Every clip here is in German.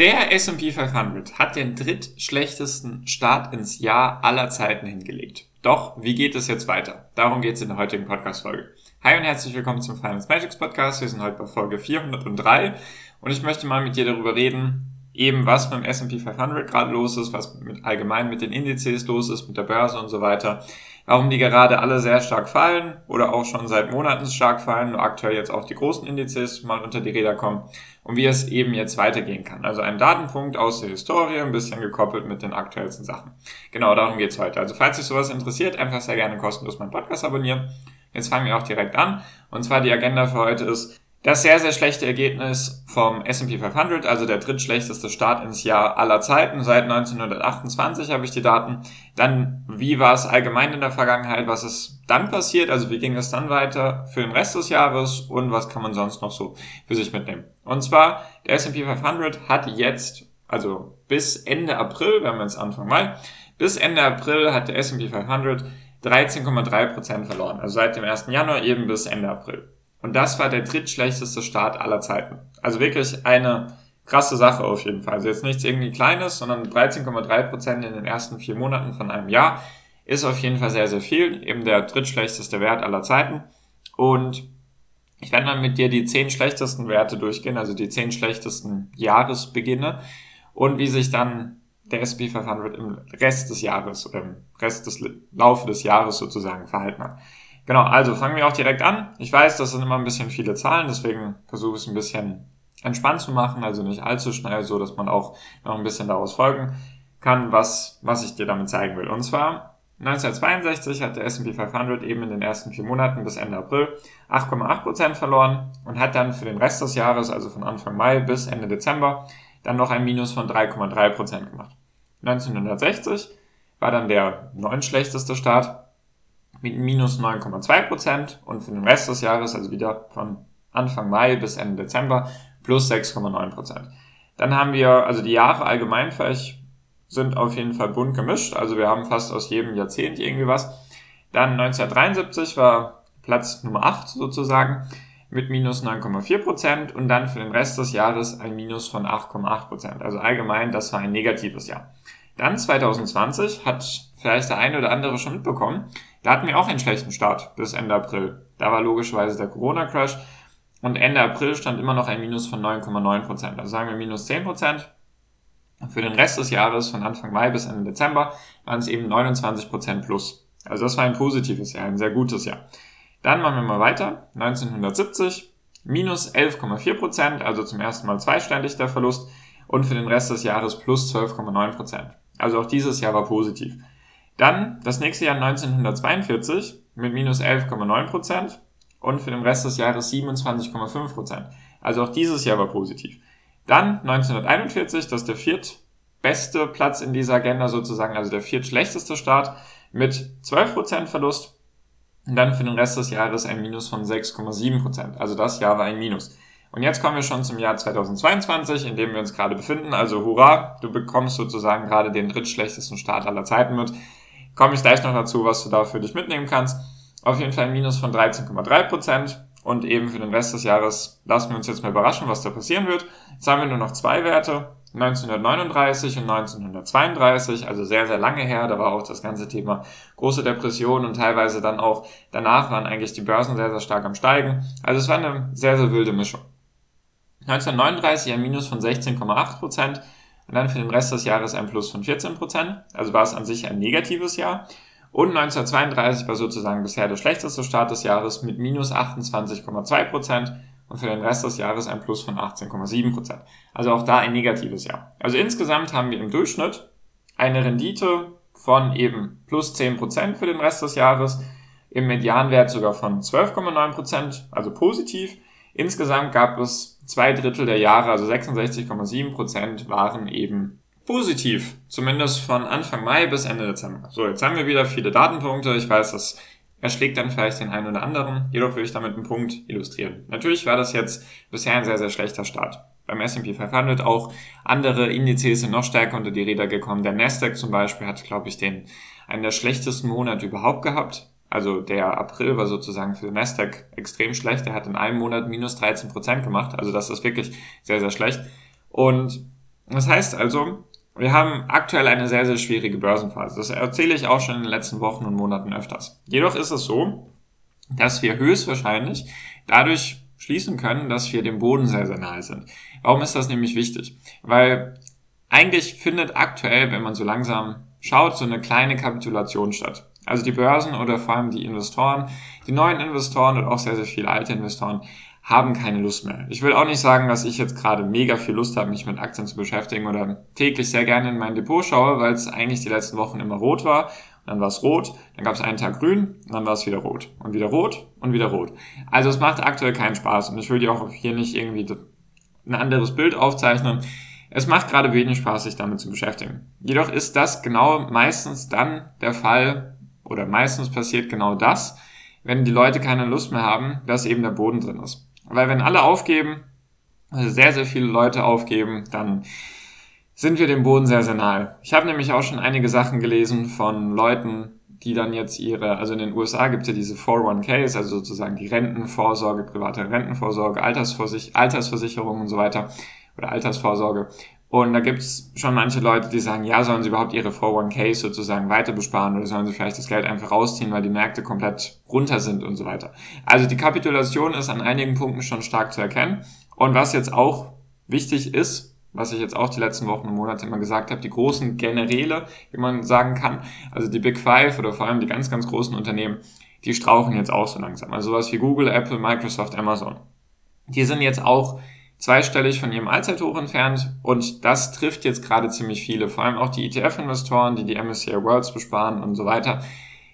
Der S&P 500 hat den drittschlechtesten Start ins Jahr aller Zeiten hingelegt. Doch, wie geht es jetzt weiter? Darum geht es in der heutigen Podcast-Folge. Hi und herzlich willkommen zum Finance Magics Podcast. Wir sind heute bei Folge 403 und ich möchte mal mit dir darüber reden, eben was beim S&P 500 gerade los ist, was mit allgemein mit den Indizes los ist, mit der Börse und so weiter warum die gerade alle sehr stark fallen oder auch schon seit Monaten stark fallen, nur aktuell jetzt auch die großen Indizes mal unter die Räder kommen und wie es eben jetzt weitergehen kann. Also ein Datenpunkt aus der Historie, ein bisschen gekoppelt mit den aktuellsten Sachen. Genau, darum geht's heute. Also falls dich sowas interessiert, einfach sehr gerne kostenlos meinen Podcast abonnieren. Jetzt fangen wir auch direkt an. Und zwar die Agenda für heute ist, das sehr, sehr schlechte Ergebnis vom S&P 500, also der drittschlechteste Start ins Jahr aller Zeiten. Seit 1928 habe ich die Daten. Dann, wie war es allgemein in der Vergangenheit? Was ist dann passiert? Also wie ging es dann weiter für den Rest des Jahres? Und was kann man sonst noch so für sich mitnehmen? Und zwar, der S&P 500 hat jetzt, also bis Ende April, wir haben jetzt Anfang Mai, bis Ende April hat der S&P 500 13,3% verloren. Also seit dem 1. Januar eben bis Ende April. Und das war der drittschlechteste Start aller Zeiten. Also wirklich eine krasse Sache auf jeden Fall. Also jetzt nichts irgendwie Kleines, sondern 13,3 Prozent in den ersten vier Monaten von einem Jahr ist auf jeden Fall sehr, sehr viel. Eben der drittschlechteste Wert aller Zeiten. Und ich werde dann mit dir die zehn schlechtesten Werte durchgehen, also die zehn schlechtesten Jahresbeginne und wie sich dann der SP 500 im Rest des Jahres oder im Rest des Laufe des Jahres sozusagen verhalten hat. Genau, also fangen wir auch direkt an. Ich weiß, das sind immer ein bisschen viele Zahlen, deswegen versuche ich es ein bisschen entspannt zu machen, also nicht allzu schnell, so dass man auch noch ein bisschen daraus folgen kann, was, was ich dir damit zeigen will. Und zwar 1962 hat der S&P 500 eben in den ersten vier Monaten bis Ende April 8,8% verloren und hat dann für den Rest des Jahres, also von Anfang Mai bis Ende Dezember, dann noch ein Minus von 3,3% gemacht. 1960 war dann der neun schlechteste Start mit minus 9,2 Prozent und für den Rest des Jahres, also wieder von Anfang Mai bis Ende Dezember, plus 6,9 Prozent. Dann haben wir, also die Jahre allgemein vielleicht sind auf jeden Fall bunt gemischt, also wir haben fast aus jedem Jahrzehnt irgendwie was. Dann 1973 war Platz Nummer 8 sozusagen mit minus 9,4 Prozent und dann für den Rest des Jahres ein Minus von 8,8 Prozent. Also allgemein, das war ein negatives Jahr. Dann 2020 hat vielleicht der eine oder andere schon mitbekommen, da hatten wir auch einen schlechten Start bis Ende April. Da war logischerweise der Corona-Crash und Ende April stand immer noch ein Minus von 9,9%. Also sagen wir minus 10%. Für den Rest des Jahres von Anfang Mai bis Ende Dezember waren es eben 29% plus. Also das war ein positives Jahr, ein sehr gutes Jahr. Dann machen wir mal weiter. 1970 minus 11,4%, also zum ersten Mal zweistellig der Verlust und für den Rest des Jahres plus 12,9%. Also auch dieses Jahr war positiv. Dann das nächste Jahr 1942 mit minus 11,9% und für den Rest des Jahres 27,5%. Also auch dieses Jahr war positiv. Dann 1941, das ist der viertbeste Platz in dieser Agenda sozusagen, also der viertschlechteste Start mit 12% Verlust. Und dann für den Rest des Jahres ein Minus von 6,7%. Also das Jahr war ein Minus. Und jetzt kommen wir schon zum Jahr 2022, in dem wir uns gerade befinden. Also hurra, du bekommst sozusagen gerade den drittschlechtesten Start aller Zeiten mit. Komme ich gleich noch dazu, was du da für dich mitnehmen kannst. Auf jeden Fall ein Minus von 13,3% und eben für den Rest des Jahres lassen wir uns jetzt mal überraschen, was da passieren wird. Jetzt haben wir nur noch zwei Werte, 1939 und 1932, also sehr, sehr lange her. Da war auch das ganze Thema große Depression und teilweise dann auch danach waren eigentlich die Börsen sehr, sehr stark am Steigen. Also es war eine sehr, sehr wilde Mischung. 1939 ein Minus von 16,8 Prozent und dann für den Rest des Jahres ein Plus von 14 Prozent. Also war es an sich ein negatives Jahr. Und 1932 war sozusagen bisher der schlechteste Start des Jahres mit minus 28,2 Prozent und für den Rest des Jahres ein Plus von 18,7 Prozent. Also auch da ein negatives Jahr. Also insgesamt haben wir im Durchschnitt eine Rendite von eben plus 10 Prozent für den Rest des Jahres, im Medianwert sogar von 12,9 Prozent, also positiv Insgesamt gab es zwei Drittel der Jahre, also 66,7 Prozent, waren eben positiv. Zumindest von Anfang Mai bis Ende Dezember. So, jetzt haben wir wieder viele Datenpunkte. Ich weiß, das erschlägt dann vielleicht den einen oder anderen. Jedoch will ich damit einen Punkt illustrieren. Natürlich war das jetzt bisher ein sehr, sehr schlechter Start. Beim S&P 500 auch andere Indizes sind noch stärker unter die Räder gekommen. Der Nasdaq zum Beispiel hat, glaube ich, den einen der schlechtesten Monate überhaupt gehabt. Also der April war sozusagen für Nasdaq extrem schlecht. Er hat in einem Monat minus 13 Prozent gemacht. Also das ist wirklich sehr, sehr schlecht. Und das heißt also, wir haben aktuell eine sehr, sehr schwierige Börsenphase. Das erzähle ich auch schon in den letzten Wochen und Monaten öfters. Jedoch ist es so, dass wir höchstwahrscheinlich dadurch schließen können, dass wir dem Boden sehr, sehr nahe sind. Warum ist das nämlich wichtig? Weil eigentlich findet aktuell, wenn man so langsam schaut, so eine kleine Kapitulation statt. Also die Börsen oder vor allem die Investoren, die neuen Investoren und auch sehr, sehr viele alte Investoren haben keine Lust mehr. Ich will auch nicht sagen, dass ich jetzt gerade mega viel Lust habe, mich mit Aktien zu beschäftigen oder täglich sehr gerne in mein Depot schaue, weil es eigentlich die letzten Wochen immer rot war. Und dann war es rot, dann gab es einen Tag grün und dann war es wieder rot. Und wieder rot und wieder rot. Also es macht aktuell keinen Spaß und ich will dir auch hier nicht irgendwie ein anderes Bild aufzeichnen. Es macht gerade wenig Spaß, sich damit zu beschäftigen. Jedoch ist das genau meistens dann der Fall oder meistens passiert genau das, wenn die Leute keine Lust mehr haben, dass eben der Boden drin ist. Weil wenn alle aufgeben, also sehr, sehr viele Leute aufgeben, dann sind wir dem Boden sehr, sehr nahe. Ich habe nämlich auch schon einige Sachen gelesen von Leuten, die dann jetzt ihre, also in den USA gibt es ja diese 401ks, also sozusagen die Rentenvorsorge, private Rentenvorsorge, Altersversich Altersversicherung und so weiter oder Altersvorsorge. Und da gibt's schon manche Leute, die sagen, ja, sollen sie überhaupt ihre 401ks sozusagen weiter besparen oder sollen sie vielleicht das Geld einfach rausziehen, weil die Märkte komplett runter sind und so weiter. Also die Kapitulation ist an einigen Punkten schon stark zu erkennen. Und was jetzt auch wichtig ist, was ich jetzt auch die letzten Wochen und Monate immer gesagt habe, die großen Generäle, wie man sagen kann, also die Big Five oder vor allem die ganz, ganz großen Unternehmen, die strauchen jetzt auch so langsam. Also sowas wie Google, Apple, Microsoft, Amazon. Die sind jetzt auch zweistellig von ihrem Allzeithoch entfernt und das trifft jetzt gerade ziemlich viele, vor allem auch die ETF-Investoren, die die MSCI Worlds besparen und so weiter.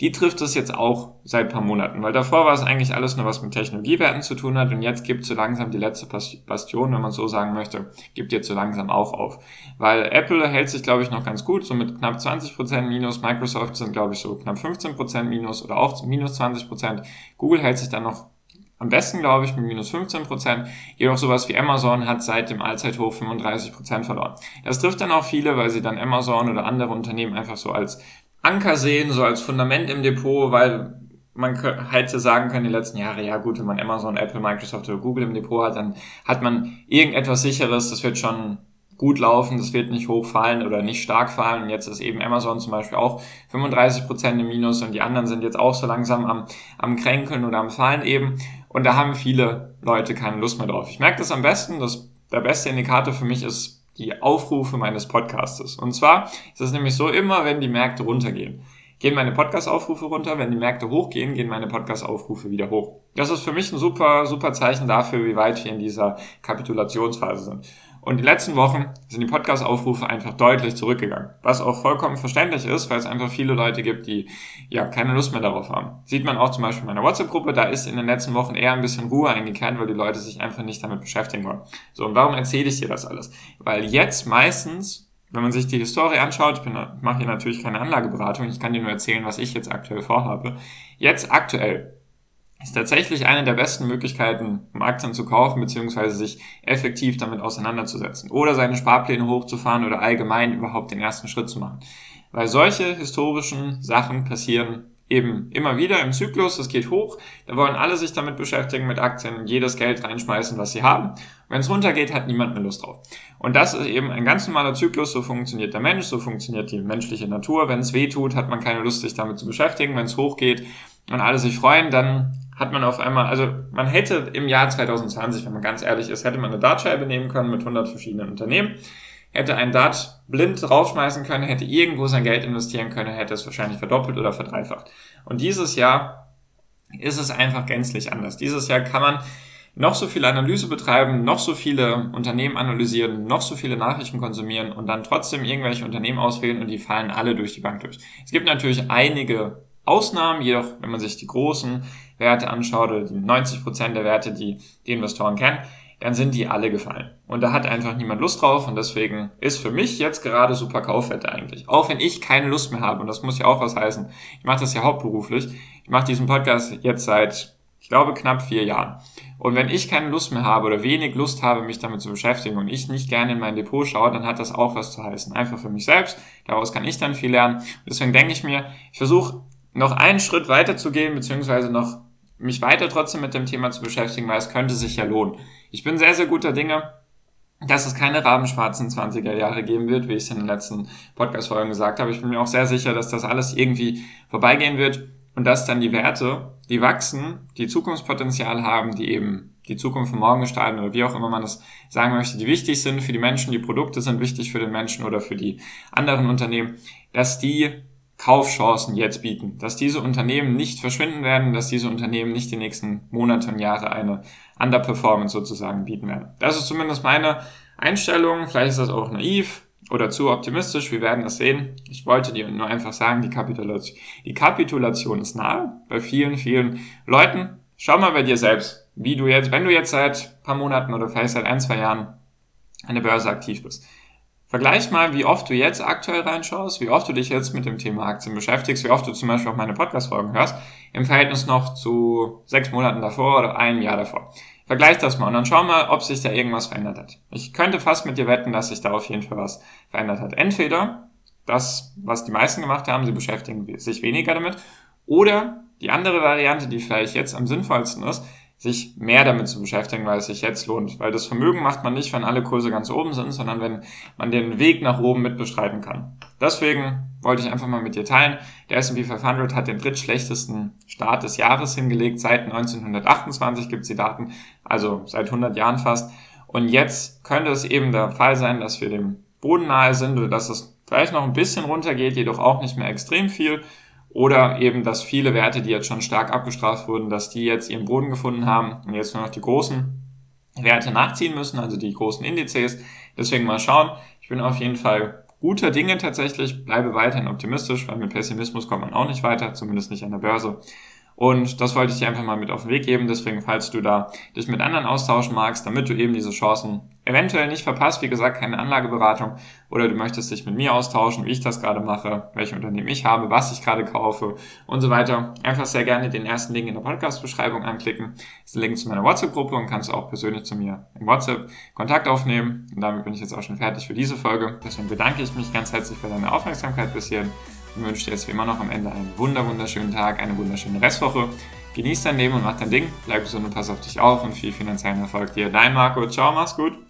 Die trifft es jetzt auch seit paar Monaten, weil davor war es eigentlich alles nur was mit Technologiewerten zu tun hat und jetzt gibt so langsam die letzte Bastion, wenn man so sagen möchte, gibt jetzt so langsam auch auf. Weil Apple hält sich, glaube ich, noch ganz gut, so mit knapp 20% Minus, Microsoft sind, glaube ich, so knapp 15% Minus oder auch minus 20%, Google hält sich dann noch am besten, glaube ich, mit minus 15 Prozent. Jedoch sowas wie Amazon hat seit dem Allzeithoch 35 Prozent verloren. Das trifft dann auch viele, weil sie dann Amazon oder andere Unternehmen einfach so als Anker sehen, so als Fundament im Depot, weil man hätte sagen können die letzten Jahre, ja gut, wenn man Amazon, Apple, Microsoft oder Google im Depot hat, dann hat man irgendetwas sicheres, das wird schon gut laufen, das wird nicht hochfallen oder nicht stark fallen. Und jetzt ist eben Amazon zum Beispiel auch 35% im Minus und die anderen sind jetzt auch so langsam am, am Kränkeln oder am Fallen eben. Und da haben viele Leute keine Lust mehr drauf. Ich merke das am besten, dass der beste Indikator für mich ist die Aufrufe meines Podcastes. Und zwar ist es nämlich so, immer wenn die Märkte runtergehen, gehen meine Podcast-Aufrufe runter. Wenn die Märkte hochgehen, gehen meine Podcast-Aufrufe wieder hoch. Das ist für mich ein super, super Zeichen dafür, wie weit wir in dieser Kapitulationsphase sind. Und die letzten Wochen sind die Podcast-Aufrufe einfach deutlich zurückgegangen. Was auch vollkommen verständlich ist, weil es einfach viele Leute gibt, die ja keine Lust mehr darauf haben. Sieht man auch zum Beispiel in meiner WhatsApp-Gruppe, da ist in den letzten Wochen eher ein bisschen Ruhe eingekehrt, weil die Leute sich einfach nicht damit beschäftigen wollen. So, und warum erzähle ich dir das alles? Weil jetzt meistens wenn man sich die Historie anschaut, ich, bin, mache hier natürlich keine Anlageberatung, ich kann dir nur erzählen, was ich jetzt aktuell vorhabe. Jetzt aktuell ist tatsächlich eine der besten Möglichkeiten, um Aktien zu kaufen, beziehungsweise sich effektiv damit auseinanderzusetzen oder seine Sparpläne hochzufahren oder allgemein überhaupt den ersten Schritt zu machen. Weil solche historischen Sachen passieren eben immer wieder im Zyklus, es geht hoch, da wollen alle sich damit beschäftigen, mit Aktien, jedes Geld reinschmeißen, was sie haben. Wenn es runtergeht, hat niemand mehr Lust drauf. Und das ist eben ein ganz normaler Zyklus, so funktioniert der Mensch, so funktioniert die menschliche Natur. Wenn es weh tut, hat man keine Lust, sich damit zu beschäftigen. Wenn es hochgeht und alle sich freuen, dann hat man auf einmal, also man hätte im Jahr 2020, wenn man ganz ehrlich ist, hätte man eine Dartscheibe nehmen können mit 100 verschiedenen Unternehmen, hätte ein Dart blind draufschmeißen können, hätte irgendwo sein Geld investieren können, hätte es wahrscheinlich verdoppelt oder verdreifacht. Und dieses Jahr ist es einfach gänzlich anders. Dieses Jahr kann man noch so viel Analyse betreiben, noch so viele Unternehmen analysieren, noch so viele Nachrichten konsumieren und dann trotzdem irgendwelche Unternehmen auswählen und die fallen alle durch die Bank durch. Es gibt natürlich einige Ausnahmen, jedoch wenn man sich die großen Werte anschaut oder die 90 Prozent der Werte, die die Investoren kennen, dann sind die alle gefallen. Und da hat einfach niemand Lust drauf und deswegen ist für mich jetzt gerade super Kaufwette eigentlich. Auch wenn ich keine Lust mehr habe und das muss ja auch was heißen. Ich mache das ja hauptberuflich. Ich mache diesen Podcast jetzt seit, ich glaube, knapp vier Jahren. Und wenn ich keine Lust mehr habe oder wenig Lust habe, mich damit zu beschäftigen und ich nicht gerne in mein Depot schaue, dann hat das auch was zu heißen. Einfach für mich selbst. Daraus kann ich dann viel lernen. deswegen denke ich mir, ich versuche noch einen Schritt weiter zu gehen, beziehungsweise noch mich weiter trotzdem mit dem Thema zu beschäftigen, weil es könnte sich ja lohnen. Ich bin sehr, sehr guter Dinge, dass es keine rabenschwarzen 20er Jahre geben wird, wie ich es in den letzten Podcast-Folgen gesagt habe. Ich bin mir auch sehr sicher, dass das alles irgendwie vorbeigehen wird und dass dann die Werte, die wachsen, die Zukunftspotenzial haben, die eben die Zukunft von morgen gestalten oder wie auch immer man das sagen möchte, die wichtig sind für die Menschen, die Produkte sind wichtig für den Menschen oder für die anderen Unternehmen, dass die Kaufchancen jetzt bieten, dass diese Unternehmen nicht verschwinden werden, dass diese Unternehmen nicht die nächsten Monate und Jahre eine Underperformance sozusagen bieten werden. Das ist zumindest meine Einstellung. Vielleicht ist das auch naiv oder zu optimistisch. Wir werden das sehen. Ich wollte dir nur einfach sagen, die Kapitulation, die Kapitulation ist nahe bei vielen, vielen Leuten. Schau mal bei dir selbst, wie du jetzt, wenn du jetzt seit paar Monaten oder vielleicht seit ein, zwei Jahren an der Börse aktiv bist Vergleich mal, wie oft du jetzt aktuell reinschaust, wie oft du dich jetzt mit dem Thema Aktien beschäftigst, wie oft du zum Beispiel auch meine Podcast-Folgen hörst, im Verhältnis noch zu sechs Monaten davor oder einem Jahr davor. Vergleich das mal und dann schau mal, ob sich da irgendwas verändert hat. Ich könnte fast mit dir wetten, dass sich da auf jeden Fall was verändert hat. Entweder das, was die meisten gemacht haben, sie beschäftigen sich weniger damit, oder die andere Variante, die vielleicht jetzt am sinnvollsten ist, sich mehr damit zu beschäftigen, weil es sich jetzt lohnt. Weil das Vermögen macht man nicht, wenn alle Kurse ganz oben sind, sondern wenn man den Weg nach oben mit bestreiten kann. Deswegen wollte ich einfach mal mit dir teilen. Der S&P 500 hat den drittschlechtesten Start des Jahres hingelegt. Seit 1928 gibt es die Daten, also seit 100 Jahren fast. Und jetzt könnte es eben der Fall sein, dass wir dem Boden nahe sind oder dass es vielleicht noch ein bisschen runtergeht, jedoch auch nicht mehr extrem viel. Oder eben, dass viele Werte, die jetzt schon stark abgestraft wurden, dass die jetzt ihren Boden gefunden haben und jetzt nur noch die großen Werte nachziehen müssen, also die großen Indizes. Deswegen mal schauen. Ich bin auf jeden Fall guter Dinge tatsächlich, bleibe weiterhin optimistisch, weil mit Pessimismus kommt man auch nicht weiter, zumindest nicht an der Börse. Und das wollte ich dir einfach mal mit auf den Weg geben. Deswegen, falls du da dich mit anderen austauschen magst, damit du eben diese Chancen eventuell nicht verpasst, wie gesagt, keine Anlageberatung, oder du möchtest dich mit mir austauschen, wie ich das gerade mache, welche Unternehmen ich habe, was ich gerade kaufe und so weiter, einfach sehr gerne den ersten Link in der Podcast-Beschreibung anklicken. Das ist der Link zu meiner WhatsApp-Gruppe und kannst auch persönlich zu mir im WhatsApp Kontakt aufnehmen. Und damit bin ich jetzt auch schon fertig für diese Folge. Deswegen bedanke ich mich ganz herzlich für deine Aufmerksamkeit bis hierhin und wünsche dir jetzt wie immer noch am Ende einen wunder wunderschönen Tag, eine wunderschöne Restwoche. Genieß dein Leben und mach dein Ding, bleib gesund und pass auf dich auf und viel finanziellen Erfolg dir. Dein Marco, ciao, mach's gut.